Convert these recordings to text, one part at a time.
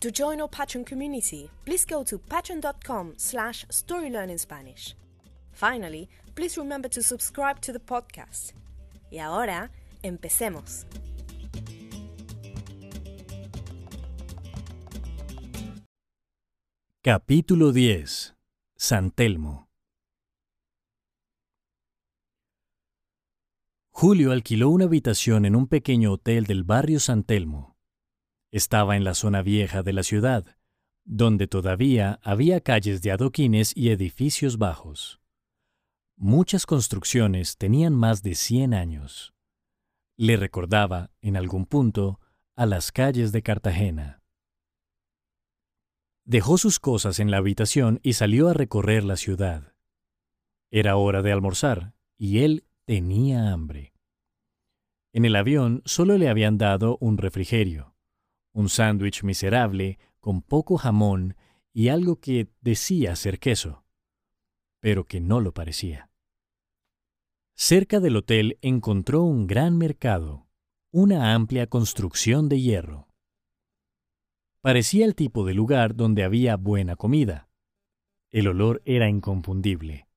To join our Patreon community, please go to patreon.com slash storylearningspanish. Finally, please remember to subscribe to the podcast. Y ahora, empecemos. Capítulo 10. San Telmo. Julio alquiló una habitación en un pequeño hotel del barrio San Telmo. Estaba en la zona vieja de la ciudad, donde todavía había calles de adoquines y edificios bajos. Muchas construcciones tenían más de 100 años. Le recordaba, en algún punto, a las calles de Cartagena. Dejó sus cosas en la habitación y salió a recorrer la ciudad. Era hora de almorzar, y él tenía hambre. En el avión solo le habían dado un refrigerio un sándwich miserable con poco jamón y algo que decía ser queso, pero que no lo parecía. Cerca del hotel encontró un gran mercado, una amplia construcción de hierro. Parecía el tipo de lugar donde había buena comida. El olor era inconfundible.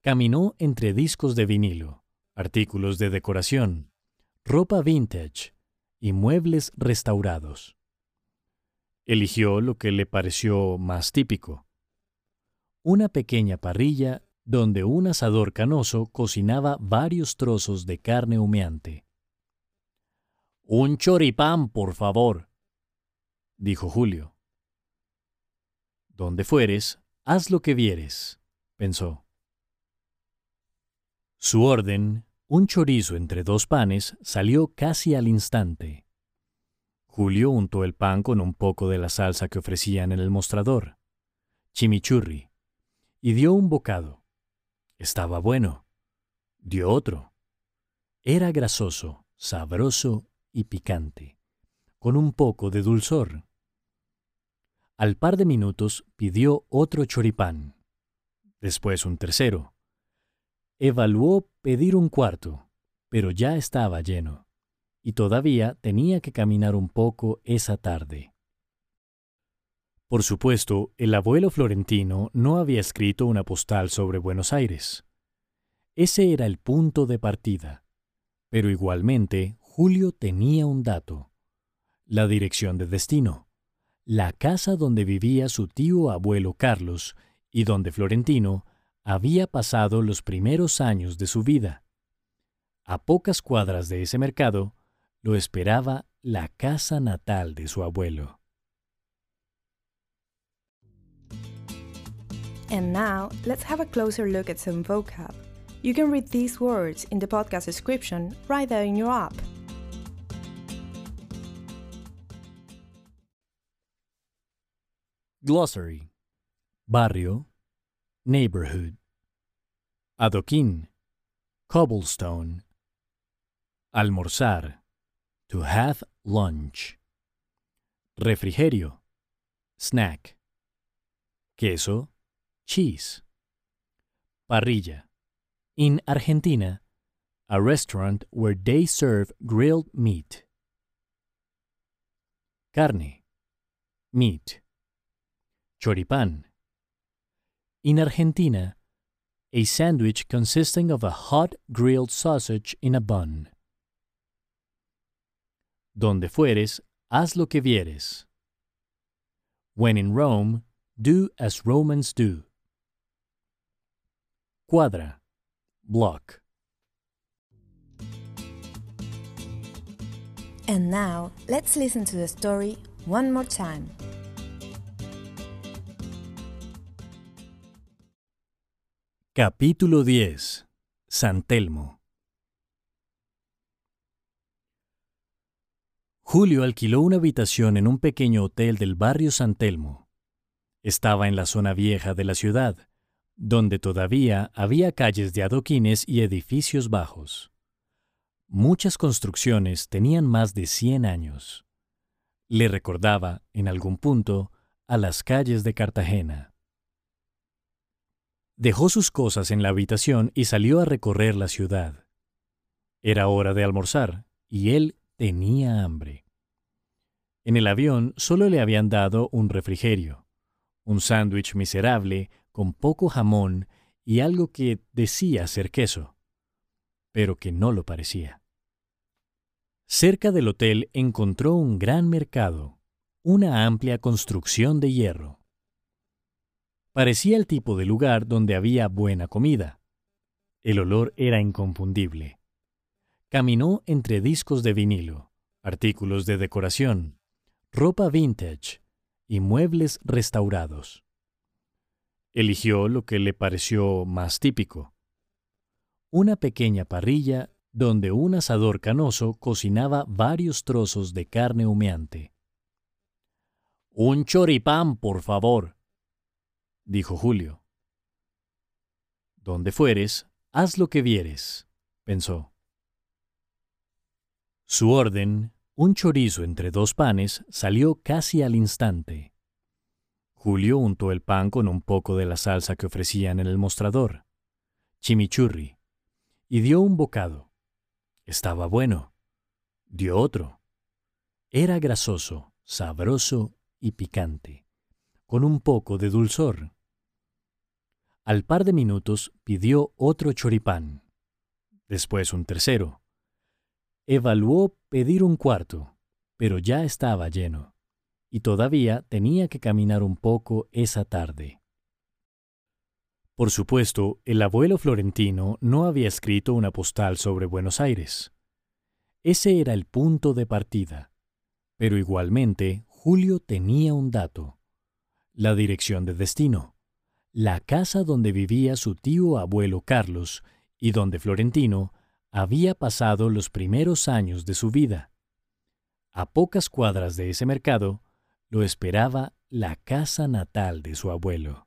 Caminó entre discos de vinilo, artículos de decoración, ropa vintage, y muebles restaurados. Eligió lo que le pareció más típico. Una pequeña parrilla donde un asador canoso cocinaba varios trozos de carne humeante. Un choripán, por favor, dijo Julio. Donde fueres, haz lo que vieres, pensó. Su orden un chorizo entre dos panes salió casi al instante. Julio untó el pan con un poco de la salsa que ofrecían en el mostrador, chimichurri, y dio un bocado. Estaba bueno. Dio otro. Era grasoso, sabroso y picante, con un poco de dulzor. Al par de minutos pidió otro choripán, después un tercero, Evaluó pedir un cuarto, pero ya estaba lleno, y todavía tenía que caminar un poco esa tarde. Por supuesto, el abuelo florentino no había escrito una postal sobre Buenos Aires. Ese era el punto de partida. Pero igualmente, Julio tenía un dato. La dirección de destino. La casa donde vivía su tío abuelo Carlos y donde Florentino había pasado los primeros años de su vida. A pocas cuadras de ese mercado lo esperaba la casa natal de su abuelo. And now, let's have a closer look at some vocab. You can read these words in the podcast description right there in your app. Glossary Barrio neighborhood. Adoquín, cobblestone. Almorzar, to have lunch. Refrigerio, snack. Queso, cheese. Parrilla. In Argentina, a restaurant where they serve grilled meat. Carne, meat. Choripán in Argentina, a sandwich consisting of a hot grilled sausage in a bun. Donde fueres, haz lo que vieres. When in Rome, do as Romans do. Cuadra. Block. And now, let's listen to the story one more time. Capítulo 10. San Telmo. Julio alquiló una habitación en un pequeño hotel del barrio San Telmo. Estaba en la zona vieja de la ciudad, donde todavía había calles de adoquines y edificios bajos. Muchas construcciones tenían más de 100 años. Le recordaba, en algún punto, a las calles de Cartagena. Dejó sus cosas en la habitación y salió a recorrer la ciudad. Era hora de almorzar, y él tenía hambre. En el avión solo le habían dado un refrigerio, un sándwich miserable con poco jamón y algo que decía ser queso, pero que no lo parecía. Cerca del hotel encontró un gran mercado, una amplia construcción de hierro. Parecía el tipo de lugar donde había buena comida. El olor era inconfundible. Caminó entre discos de vinilo, artículos de decoración, ropa vintage y muebles restaurados. Eligió lo que le pareció más típico. Una pequeña parrilla donde un asador canoso cocinaba varios trozos de carne humeante. Un choripán, por favor, dijo Julio. Donde fueres, haz lo que vieres, pensó. Su orden, un chorizo entre dos panes, salió casi al instante. Julio untó el pan con un poco de la salsa que ofrecían en el mostrador, chimichurri, y dio un bocado. Estaba bueno. Dio otro. Era grasoso, sabroso y picante, con un poco de dulzor. Al par de minutos pidió otro choripán, después un tercero. Evaluó pedir un cuarto, pero ya estaba lleno y todavía tenía que caminar un poco esa tarde. Por supuesto, el abuelo florentino no había escrito una postal sobre Buenos Aires. Ese era el punto de partida. Pero igualmente, Julio tenía un dato. La dirección de destino. La casa donde vivía su tío abuelo Carlos y donde Florentino había pasado los primeros años de su vida. A pocas cuadras de ese mercado, lo esperaba la casa natal de su abuelo.